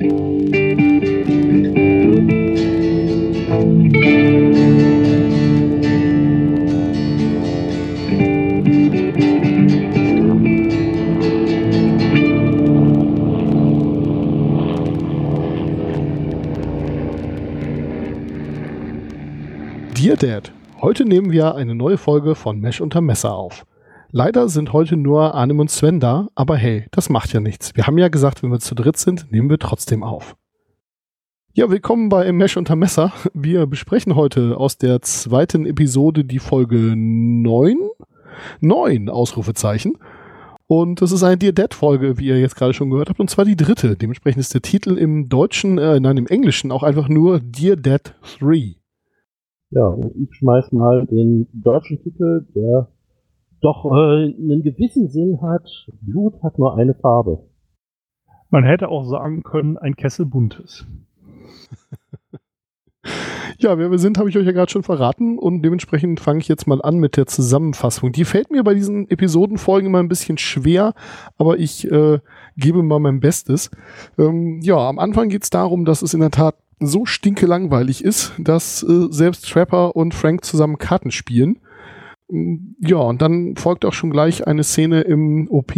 Dear Dad, heute nehmen wir eine neue Folge von Mesh unter Messer auf. Leider sind heute nur Arnim und Sven da, aber hey, das macht ja nichts. Wir haben ja gesagt, wenn wir zu dritt sind, nehmen wir trotzdem auf. Ja, willkommen bei Mesh unter Messer. Wir besprechen heute aus der zweiten Episode die Folge 9. 9 Ausrufezeichen. Und das ist eine Dear Dead Folge, wie ihr jetzt gerade schon gehört habt, und zwar die dritte. Dementsprechend ist der Titel im Deutschen, äh, nein, im Englischen auch einfach nur Dear Dead 3. Ja, ich schmeiß mal den deutschen Titel, der doch äh, einen gewissen Sinn hat. Blut hat nur eine Farbe. Man hätte auch sagen können, ein Kessel buntes. Ja, wer wir sind, habe ich euch ja gerade schon verraten und dementsprechend fange ich jetzt mal an mit der Zusammenfassung. Die fällt mir bei diesen Episodenfolgen immer ein bisschen schwer, aber ich äh, gebe mal mein Bestes. Ähm, ja, am Anfang geht es darum, dass es in der Tat so stinke langweilig ist, dass äh, selbst Trapper und Frank zusammen Karten spielen. Ja, und dann folgt auch schon gleich eine Szene im OP,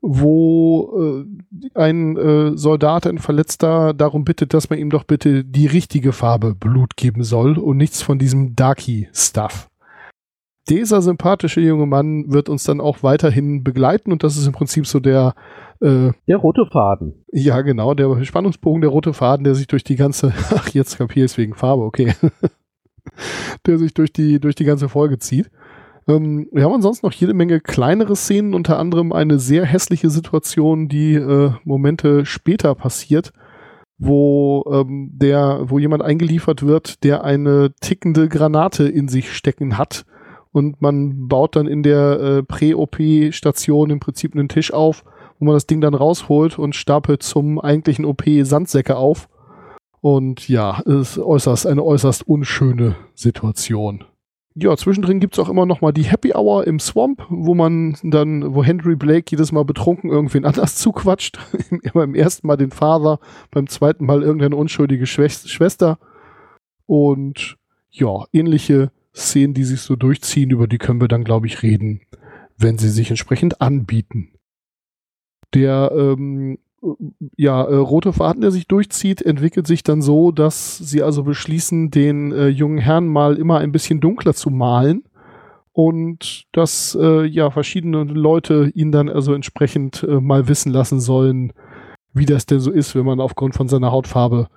wo äh, ein äh, Soldat, ein Verletzter darum bittet, dass man ihm doch bitte die richtige Farbe Blut geben soll und nichts von diesem Darky-Stuff. Dieser sympathische junge Mann wird uns dann auch weiterhin begleiten und das ist im Prinzip so der äh, der rote Faden. Ja, genau, der Spannungsbogen, der rote Faden, der sich durch die ganze, ach, jetzt kapier ich es wegen Farbe, okay. der sich durch die, durch die ganze Folge zieht. Ähm, wir haben ansonsten noch jede Menge kleinere Szenen, unter anderem eine sehr hässliche Situation, die äh, Momente später passiert, wo ähm, der, wo jemand eingeliefert wird, der eine tickende Granate in sich stecken hat. Und man baut dann in der äh, Prä-OP-Station im Prinzip einen Tisch auf, wo man das Ding dann rausholt und stapelt zum eigentlichen OP Sandsäcke auf. Und ja, es ist äußerst, eine äußerst unschöne Situation. Ja, zwischendrin gibt's auch immer noch mal die Happy Hour im Swamp, wo man dann, wo Henry Blake jedes Mal betrunken irgendwen anders zuquatscht. immer im ersten Mal den Vater, beim zweiten Mal irgendeine unschuldige Schwester. Und ja, ähnliche Szenen, die sich so durchziehen, über die können wir dann, glaube ich, reden, wenn sie sich entsprechend anbieten. Der ähm, ja, äh, rote Faden, der sich durchzieht, entwickelt sich dann so, dass sie also beschließen, den äh, jungen Herrn mal immer ein bisschen dunkler zu malen und dass äh, ja verschiedene Leute ihn dann also entsprechend äh, mal wissen lassen sollen, wie das denn so ist, wenn man aufgrund von seiner Hautfarbe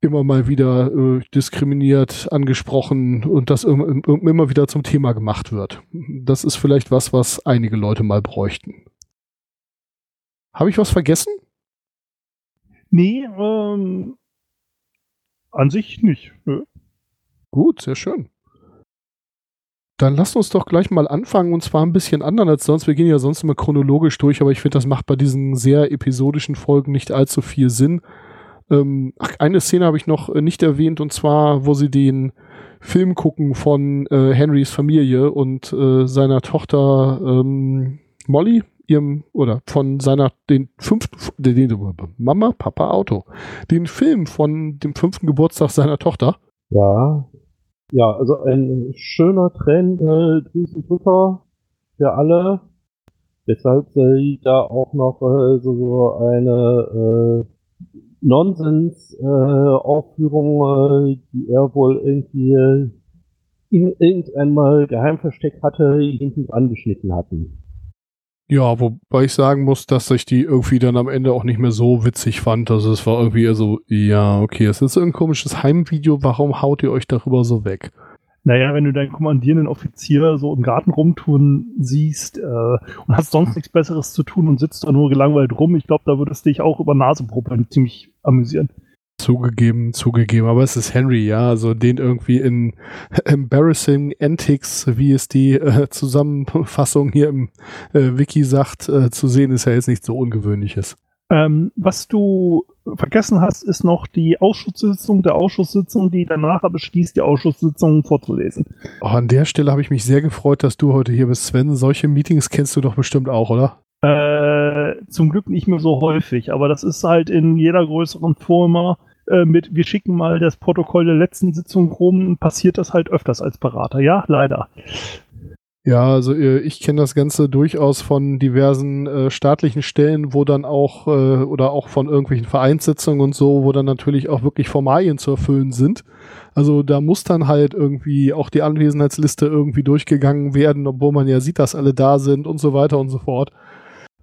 immer mal wieder äh, diskriminiert, angesprochen und das immer, immer wieder zum Thema gemacht wird. Das ist vielleicht was, was einige Leute mal bräuchten. Habe ich was vergessen? Nee, ähm, an sich nicht. Nö. Gut, sehr schön. Dann lasst uns doch gleich mal anfangen und zwar ein bisschen anderen als sonst. Wir gehen ja sonst immer chronologisch durch, aber ich finde, das macht bei diesen sehr episodischen Folgen nicht allzu viel Sinn. Ähm, ach, eine Szene habe ich noch äh, nicht erwähnt und zwar, wo sie den Film gucken von äh, Henrys Familie und äh, seiner Tochter ähm, Molly, ihrem oder von seiner den fünften den, Mama Papa Auto. Den Film von dem fünften Geburtstag seiner Tochter. Ja. Ja also ein schöner Trend äh, Drücker für alle. Weshalb sie da auch noch äh, so, so eine äh, Nonsens äh, äh, die er wohl irgendwie in irgendeinmal geheim versteckt hatte hinten angeschnitten hatten ja, wobei ich sagen muss, dass ich die irgendwie dann am Ende auch nicht mehr so witzig fand. Also es war irgendwie so, ja, okay, es ist ein komisches Heimvideo, warum haut ihr euch darüber so weg? Naja, wenn du deinen kommandierenden Offizier so im Garten rumtun siehst äh, und hast sonst nichts Besseres zu tun und sitzt da nur gelangweilt rum, ich glaube, da würdest du dich auch über Nasenproblem ziemlich amüsieren. Zugegeben, zugegeben, aber es ist Henry, ja, also den irgendwie in Embarrassing Antics, wie es die äh, Zusammenfassung hier im äh, Wiki sagt, äh, zu sehen, ist ja jetzt nicht so ungewöhnliches. Ähm, was du vergessen hast, ist noch die Ausschusssitzung der Ausschusssitzung, die danach beschließt, die Ausschusssitzung vorzulesen. Oh, an der Stelle habe ich mich sehr gefreut, dass du heute hier bist, Sven. Solche Meetings kennst du doch bestimmt auch, oder? Äh, zum Glück nicht mehr so häufig, aber das ist halt in jeder größeren Firma äh, mit, wir schicken mal das Protokoll der letzten Sitzung rum, passiert das halt öfters als Berater. Ja, leider. Ja, also äh, ich kenne das Ganze durchaus von diversen äh, staatlichen Stellen, wo dann auch äh, oder auch von irgendwelchen Vereinssitzungen und so, wo dann natürlich auch wirklich Formalien zu erfüllen sind. Also da muss dann halt irgendwie auch die Anwesenheitsliste irgendwie durchgegangen werden, obwohl man ja sieht, dass alle da sind und so weiter und so fort.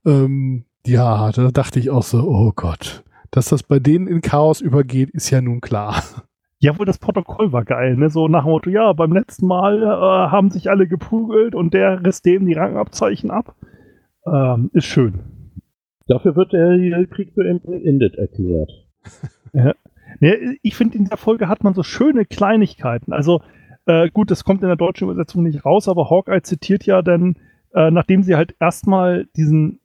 Ähm, ja, da dachte ich auch so, oh Gott, dass das bei denen in Chaos übergeht, ist ja nun klar. Ja, wohl das Protokoll war geil, ne? So nach dem Motto, ja, beim letzten Mal äh, haben sich alle geprügelt und der riss dem die Rangabzeichen ab. Ähm, ist schön. Dafür wird der Krieg für beendet erklärt. ja. Ne, ich finde, in der Folge hat man so schöne Kleinigkeiten. Also, äh, gut, das kommt in der deutschen Übersetzung nicht raus, aber Hawkeye zitiert ja dann, äh, nachdem sie halt erstmal diesen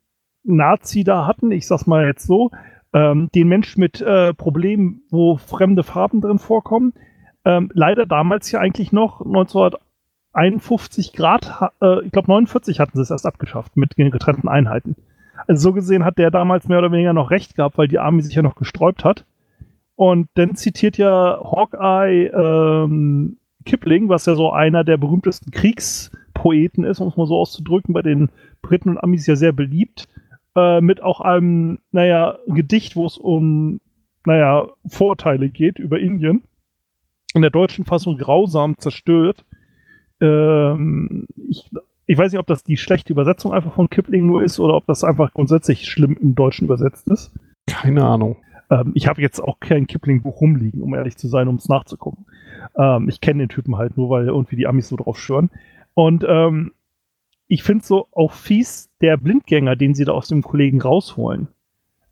Nazi da hatten, ich sag's mal jetzt so, ähm, den Mensch mit äh, Problemen, wo fremde Farben drin vorkommen. Ähm, leider damals ja eigentlich noch 1951 Grad, äh, ich glaube 49 hatten sie es erst abgeschafft mit den getrennten Einheiten. Also so gesehen hat der damals mehr oder weniger noch recht gehabt, weil die Armee sich ja noch gesträubt hat. Und dann zitiert ja Hawkeye ähm, Kipling, was ja so einer der berühmtesten Kriegspoeten ist, um es mal so auszudrücken, bei den Briten und Amis ja sehr beliebt äh, mit auch einem, naja, Gedicht, wo es um, naja, Vorteile geht über Indien. In der deutschen Fassung grausam zerstört. Ähm, ich, ich weiß nicht, ob das die schlechte Übersetzung einfach von Kipling nur ist oder ob das einfach grundsätzlich schlimm im Deutschen übersetzt ist. Keine Ahnung. Ähm, ich habe jetzt auch kein Kipling-Buch rumliegen, um ehrlich zu sein, um es nachzugucken. Ähm, ich kenne den Typen halt nur, weil irgendwie die Amis so drauf schwören. Und ähm, ich finde so auch fies der Blindgänger, den sie da aus dem Kollegen rausholen.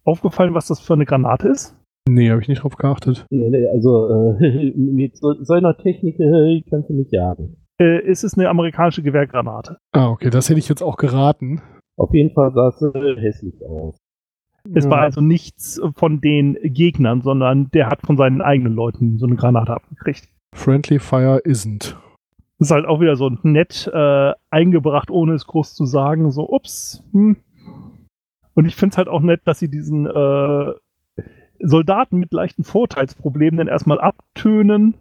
Aufgefallen, was das für eine Granate ist? Nee, habe ich nicht drauf geachtet. Nee, nee, also äh, mit so, so einer Technik äh, kannst du nicht jagen. Äh, ist es eine amerikanische Gewehrgranate? Ah, okay, das hätte ich jetzt auch geraten. Auf jeden Fall sah es äh, hässlich aus. Es ja. war also nichts von den Gegnern, sondern der hat von seinen eigenen Leuten so eine Granate abgekriegt. Friendly Fire isn't ist halt auch wieder so nett äh, eingebracht, ohne es groß zu sagen. So, ups. Hm. Und ich finde es halt auch nett, dass sie diesen äh, Soldaten mit leichten Vorteilsproblemen dann erstmal abtönen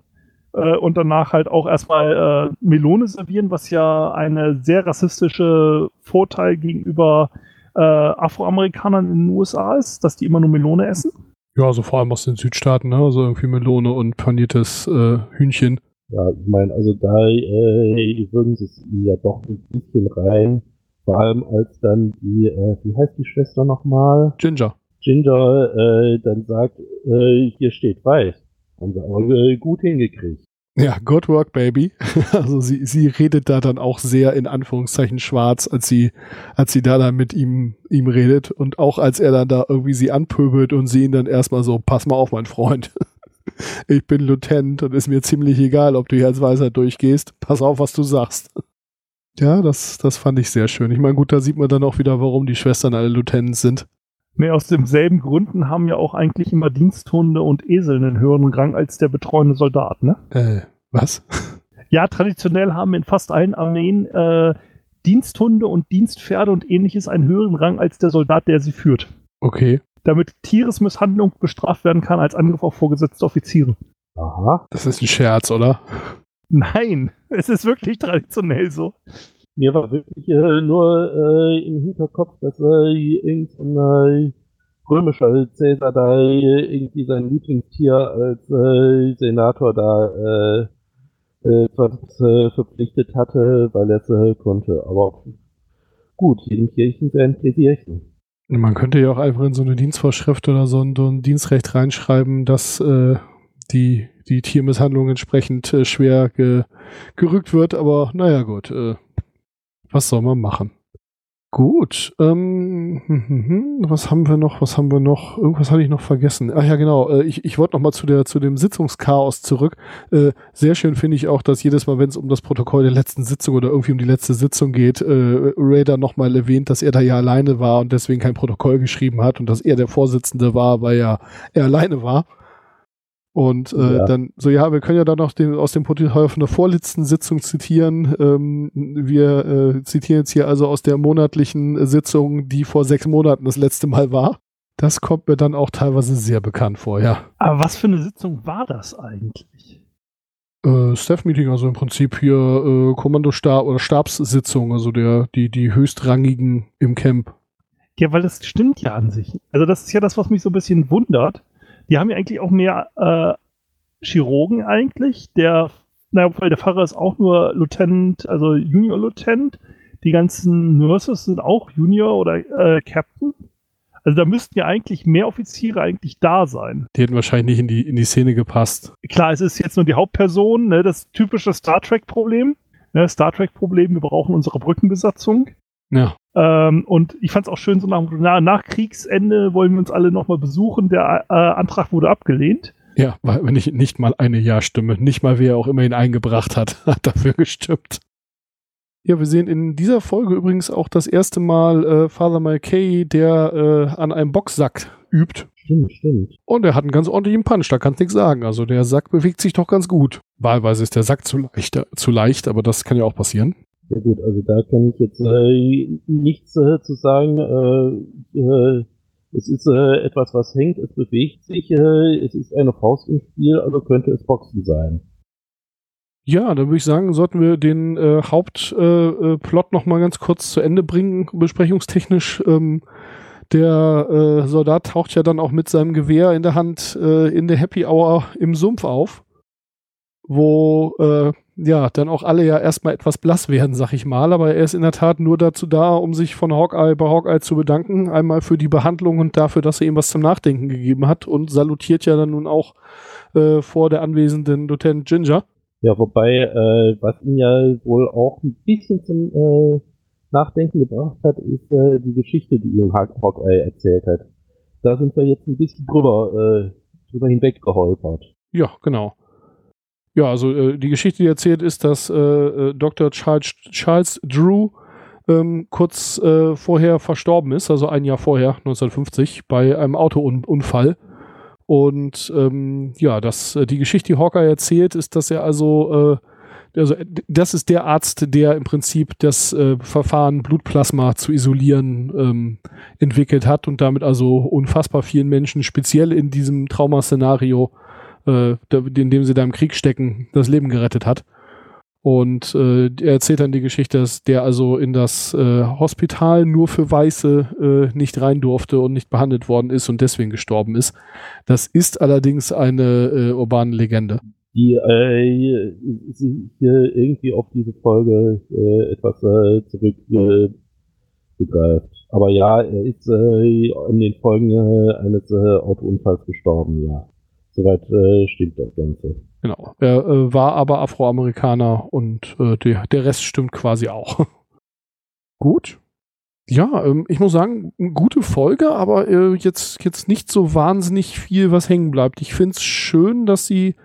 äh, und danach halt auch erstmal äh, Melone servieren, was ja eine sehr rassistische Vorteil gegenüber äh, Afroamerikanern in den USA ist, dass die immer nur Melone essen. Ja, also vor allem aus den Südstaaten, ne? Also irgendwie Melone und paniertes äh, Hühnchen. Ja, ich meine, also da äh, würden sie es ja doch ein bisschen rein. Vor allem als dann die, äh, wie heißt die Schwester nochmal? Ginger. Ginger äh, dann sagt, äh, hier steht weiß. Haben sie aber äh, gut hingekriegt. Ja, good work, baby. Also sie, sie redet da dann auch sehr in Anführungszeichen schwarz, als sie, als sie da dann mit ihm, ihm redet und auch als er dann da irgendwie sie anpöbelt und sie ihn dann erstmal so, pass mal auf, mein Freund ich bin Lieutenant und ist mir ziemlich egal, ob du hier als Weißer durchgehst. Pass auf, was du sagst. Ja, das, das fand ich sehr schön. Ich meine, gut, da sieht man dann auch wieder, warum die Schwestern alle Lieutenants sind. Nee, aus demselben Gründen haben ja auch eigentlich immer Diensthunde und Esel einen höheren Rang als der betreuende Soldat, ne? Äh, was? Ja, traditionell haben in fast allen Armeen äh, Diensthunde und Dienstpferde und ähnliches einen höheren Rang als der Soldat, der sie führt. Okay damit Tieresmisshandlung bestraft werden kann als Angriff auf vorgesetzte Offiziere. Aha. Das ist ein Scherz, oder? Nein, es ist wirklich traditionell so. Mir war wirklich äh, nur äh, im Hinterkopf, dass äh, irgendein äh, römischer Cäsar da äh, irgendwie sein Lieblingstier als äh, Senator da äh, äh, ver verpflichtet hatte, weil er es konnte. Aber gut, jedem Kirchen sein Pläsierchen. Man könnte ja auch einfach in so eine Dienstvorschrift oder so ein, so ein Dienstrecht reinschreiben, dass äh, die, die Tiermisshandlung entsprechend äh, schwer ge, gerückt wird, aber naja gut, äh, was soll man machen? Gut, ähm, hm, hm, hm, was haben wir noch? Was haben wir noch? Irgendwas hatte ich noch vergessen. Ach ja, genau. Äh, ich, ich wollte noch mal zu der zu dem Sitzungschaos zurück. Äh, sehr schön finde ich auch, dass jedes Mal, wenn es um das Protokoll der letzten Sitzung oder irgendwie um die letzte Sitzung geht, äh, Raider noch mal erwähnt, dass er da ja alleine war und deswegen kein Protokoll geschrieben hat und dass er der Vorsitzende war, weil ja er alleine war. Und äh, Ja. dann so, ja, wir können ja dann noch den, aus dem Protokoll von der vorletzten Sitzung zitieren. Ähm, wir äh, zitieren jetzt hier also aus der monatlichen Sitzung, die vor sechs Monaten das letzte Mal war. Das kommt mir dann auch teilweise sehr bekannt vor, ja. Aber was für eine Sitzung war das eigentlich? Äh, Staff-Meeting, also im Prinzip hier äh, Kommandostab oder Stabssitzung, also der, die, die höchstrangigen im Camp. Ja, weil das stimmt ja an sich. Also das ist ja das, was mich so ein bisschen wundert. Die haben ja eigentlich auch mehr äh, Chirurgen eigentlich. Der, naja, weil der Pfarrer ist auch nur Lieutenant, also Junior Lieutenant. Die ganzen Nurses sind auch Junior oder äh, Captain. Also da müssten ja eigentlich mehr Offiziere eigentlich da sein. Die hätten wahrscheinlich nicht in die, in die Szene gepasst. Klar, es ist jetzt nur die Hauptperson, ne, das typische Star Trek-Problem. Ne, Star Trek-Problem, wir brauchen unsere Brückenbesatzung. Ja. Ähm, und ich fand es auch schön, so nach, na, nach Kriegsende wollen wir uns alle nochmal besuchen. Der äh, Antrag wurde abgelehnt. Ja, weil wenn ich nicht mal eine Ja-Stimme, nicht mal wer auch immer ihn eingebracht hat, hat dafür gestimmt. Ja, wir sehen in dieser Folge übrigens auch das erste Mal äh, Father McKay, der äh, an einem Boxsack übt. Stimmt, stimmt. Und er hat einen ganz ordentlichen Punch, da kannst nichts sagen. Also der Sack bewegt sich doch ganz gut. Wahlweise ist der Sack zu leicht, zu leicht aber das kann ja auch passieren. Ja gut, also da kann ich jetzt äh, nichts äh, zu sagen. Äh, äh, es ist äh, etwas, was hängt, es bewegt sich, äh, es ist eine Faust im Spiel, also könnte es Boxen sein. Ja, dann würde ich sagen, sollten wir den Hauptplot äh, noch ganz kurz zu Ende bringen, besprechungstechnisch. Ähm, der Soldat taucht ja dann auch mit seinem Gewehr in der Hand in der Happy Hour im Sumpf auf, wo äh, ja dann auch alle ja erstmal etwas blass werden, sag ich mal. Aber er ist in der Tat nur dazu da, um sich von Hawkeye bei Hawkeye zu bedanken. Einmal für die Behandlung und dafür, dass er ihm was zum Nachdenken gegeben hat und salutiert ja dann nun auch äh, vor der anwesenden Lieutenant Ginger. Ja, wobei, äh, was ihn ja wohl auch ein bisschen zum äh, Nachdenken gebracht hat, ist äh, die Geschichte, die ihm Haw- Hawkeye erzählt hat. Da sind wir jetzt ein bisschen drüber, äh, drüber hinweg geholpert. Ja, genau. Ja, also äh, die Geschichte, die erzählt ist, dass äh, äh, Dr. Charles, Charles Drew ähm, kurz äh, vorher verstorben ist, also ein Jahr vorher, 1950, bei einem Autounfall. Und ähm, ja, das, äh, die Geschichte, die Hawkeye erzählt, ist, dass er also, äh, also das ist der Arzt, der im Prinzip das äh, Verfahren Blutplasma zu isolieren ähm, entwickelt hat und damit also unfassbar vielen Menschen, speziell in diesem Traumaszenario, äh, in dem sie da im Krieg stecken, das Leben gerettet hat. Und äh, er erzählt dann die Geschichte, dass der also in das äh, Hospital nur für Weiße äh, nicht rein durfte und nicht behandelt worden ist und deswegen gestorben ist. Das ist allerdings eine äh, urbane Legende. Die äh, hier irgendwie auf diese Folge äh, etwas äh, zurückgreift. Äh. Aber ja, er ist äh, in den Folgen äh, eines äh, Autounfalls gestorben, ja. Soweit äh, stimmt das Ganze. Genau. Er äh, war aber Afroamerikaner und äh, der, der Rest stimmt quasi auch. Gut. Ja, ähm, ich muss sagen, gute Folge, aber äh, jetzt, jetzt nicht so wahnsinnig viel, was hängen bleibt. Ich finde es schön, dass sie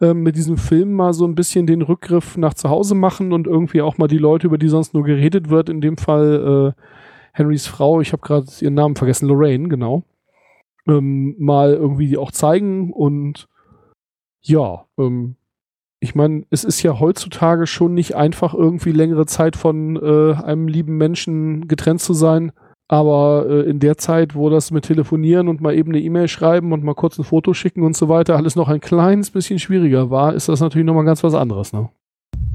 ähm, mit diesem Film mal so ein bisschen den Rückgriff nach zu Hause machen und irgendwie auch mal die Leute, über die sonst nur geredet wird, in dem Fall äh, Henrys Frau, ich habe gerade ihren Namen vergessen, Lorraine, genau, ähm, mal irgendwie auch zeigen und ja, ähm, ich meine, es ist ja heutzutage schon nicht einfach, irgendwie längere Zeit von äh, einem lieben Menschen getrennt zu sein. Aber äh, in der Zeit, wo das mit Telefonieren und mal eben eine E-Mail schreiben und mal kurz ein Foto schicken und so weiter alles noch ein kleines bisschen schwieriger war, ist das natürlich nochmal ganz was anderes, ne?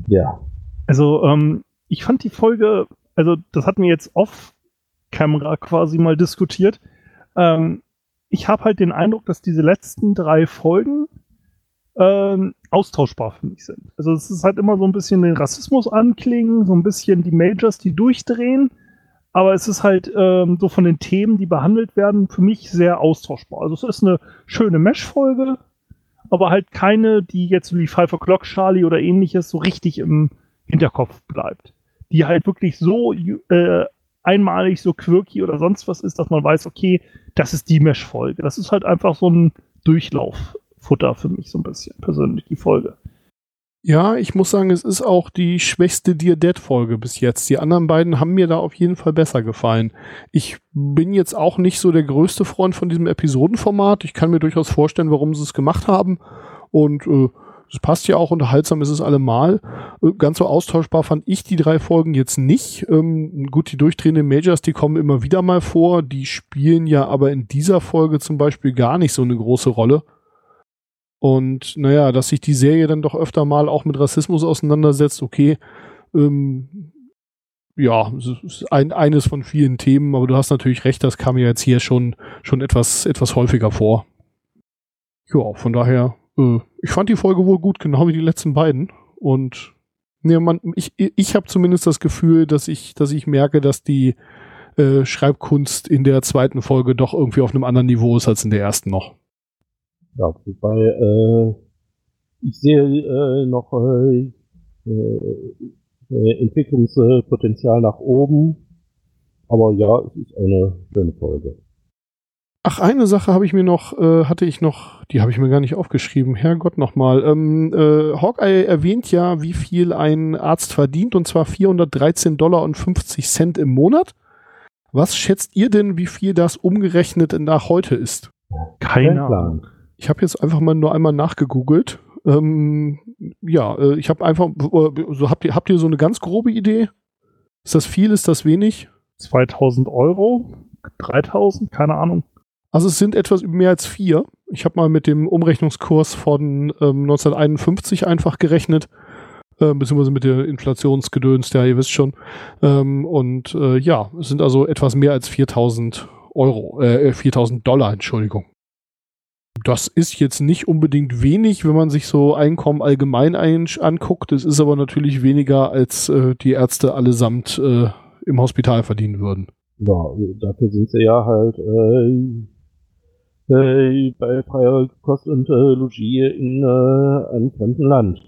Ja. Also, ähm, ich fand die Folge, also das hatten wir jetzt off-Camera quasi mal diskutiert. Ähm, ich habe halt den Eindruck, dass diese letzten drei Folgen ähm, austauschbar für mich sind. Also es ist halt immer so ein bisschen den Rassismus anklingen, so ein bisschen die Majors, die durchdrehen, aber es ist halt ähm, so von den Themen, die behandelt werden, für mich sehr austauschbar. Also es ist eine schöne Mesh-Folge, aber halt keine, die jetzt wie Five O'Clock Charlie oder ähnliches so richtig im Hinterkopf bleibt. Die halt wirklich so äh, einmalig, so quirky oder sonst was ist, dass man weiß, okay, das ist die Mesh-Folge. Das ist halt einfach so ein Durchlauffutter für mich so ein bisschen persönlich, die Folge. Ja, ich muss sagen, es ist auch die schwächste Dear Dead-Folge bis jetzt. Die anderen beiden haben mir da auf jeden Fall besser gefallen. Ich bin jetzt auch nicht so der größte Freund von diesem Episodenformat. Ich kann mir durchaus vorstellen, warum sie es gemacht haben. Und äh, es passt ja auch, unterhaltsam ist es allemal. Äh, ganz so austauschbar fand ich die drei Folgen jetzt nicht. Ähm, gut, die durchdrehenden Majors, die kommen immer wieder mal vor. Die spielen ja aber in dieser Folge zum Beispiel gar nicht so eine große Rolle. Und naja, dass sich die Serie dann doch öfter mal auch mit Rassismus auseinandersetzt, okay, ähm, ja, ein, eines von vielen Themen, aber du hast natürlich recht, das kam ja jetzt hier schon, schon etwas, etwas häufiger vor. Ja, von daher, äh, ich fand die Folge wohl gut, genau wie die letzten beiden. Und ne, man, ich, ich habe zumindest das Gefühl, dass ich, dass ich merke, dass die äh, Schreibkunst in der zweiten Folge doch irgendwie auf einem anderen Niveau ist als in der ersten noch. Ja, wobei äh, ich sehe äh, noch äh, äh, Entwicklungspotenzial nach oben. Aber ja, es ist eine schöne Folge. Ach, eine Sache habe ich mir noch, äh, hatte ich noch, die habe ich mir gar nicht aufgeschrieben. Herrgott nochmal. Ähm, äh, Hawkeye erwähnt ja, wie viel ein Arzt verdient, und zwar 413 Dollar und 50 Cent im Monat. Was schätzt ihr denn, wie viel das umgerechnet nach heute ist? Keine Ahnung. Ich habe jetzt einfach mal nur einmal nachgegoogelt. Ähm, ja, äh, ich habe einfach, äh, so habt ihr, habt ihr so eine ganz grobe Idee? Ist das viel, ist das wenig? 2000 Euro? 3000? Keine Ahnung. Also es sind etwas mehr als vier. Ich habe mal mit dem Umrechnungskurs von ähm, 1951 einfach gerechnet, äh, beziehungsweise mit der Inflationsgedöns, ja, ihr wisst schon. Ähm, und äh, ja, es sind also etwas mehr als 4000 Euro, äh, 4000 Dollar, Entschuldigung. Das ist jetzt nicht unbedingt wenig, wenn man sich so Einkommen allgemein anguckt. Es ist aber natürlich weniger, als äh, die Ärzte allesamt äh, im Hospital verdienen würden. Ja, dafür sind sie ja halt äh, äh, bei freier Kost und äh, Logis in äh, einem fremden Land.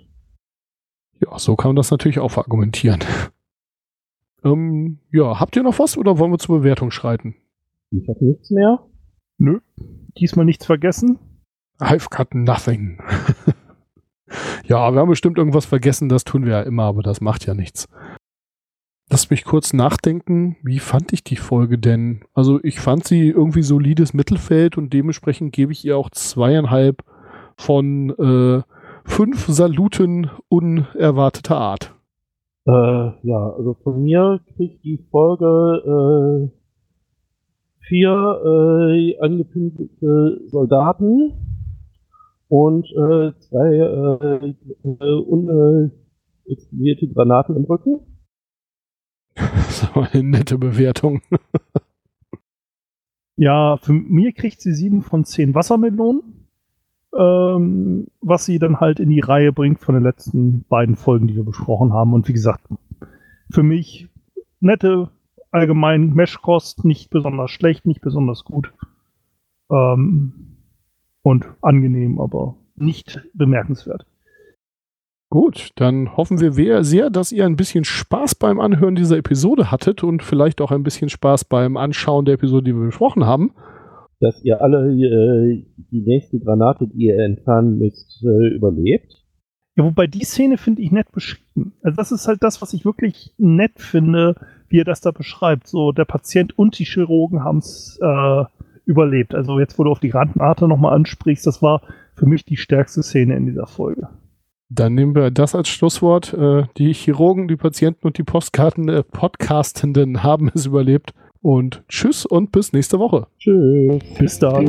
Ja, so kann man das natürlich auch argumentieren. ähm, ja, habt ihr noch was oder wollen wir zur Bewertung schreiten? Ich habe nichts mehr. Nö, diesmal nichts vergessen. I've got nothing. ja, wir haben bestimmt irgendwas vergessen, das tun wir ja immer, aber das macht ja nichts. Lass mich kurz nachdenken, wie fand ich die Folge denn? Also ich fand sie irgendwie solides Mittelfeld und dementsprechend gebe ich ihr auch zweieinhalb von äh, fünf Saluten unerwarteter Art. Äh, ja, also von mir kriegt die Folge äh, vier äh, angekündigte Soldaten und äh, zwei äh, äh, unexplodierte Granaten im Rücken. Eine nette Bewertung. ja, für mir kriegt sie sieben von zehn Wassermelonen, ähm, was sie dann halt in die Reihe bringt von den letzten beiden Folgen, die wir besprochen haben. Und wie gesagt, für mich nette allgemein Meshkost, nicht besonders schlecht, nicht besonders gut. Ähm, und angenehm, aber nicht bemerkenswert. Gut, dann hoffen wir sehr, dass ihr ein bisschen Spaß beim Anhören dieser Episode hattet und vielleicht auch ein bisschen Spaß beim Anschauen der Episode, die wir besprochen haben. Dass ihr alle äh, die nächste Granate, die ihr entfernen müsst, äh, überlebt. Ja, wobei die Szene finde ich nett beschrieben. Also das ist halt das, was ich wirklich nett finde, wie er das da beschreibt. So, der Patient und die Chirurgen haben es äh, überlebt. Also jetzt, wo du auf die Granate nochmal ansprichst, das war für mich die stärkste Szene in dieser Folge. Dann nehmen wir das als Schlusswort. Äh, die Chirurgen, die Patienten und die Postkarten, äh, Podcastenden haben es überlebt. Und tschüss und bis nächste Woche. Tschüss. Bis dann.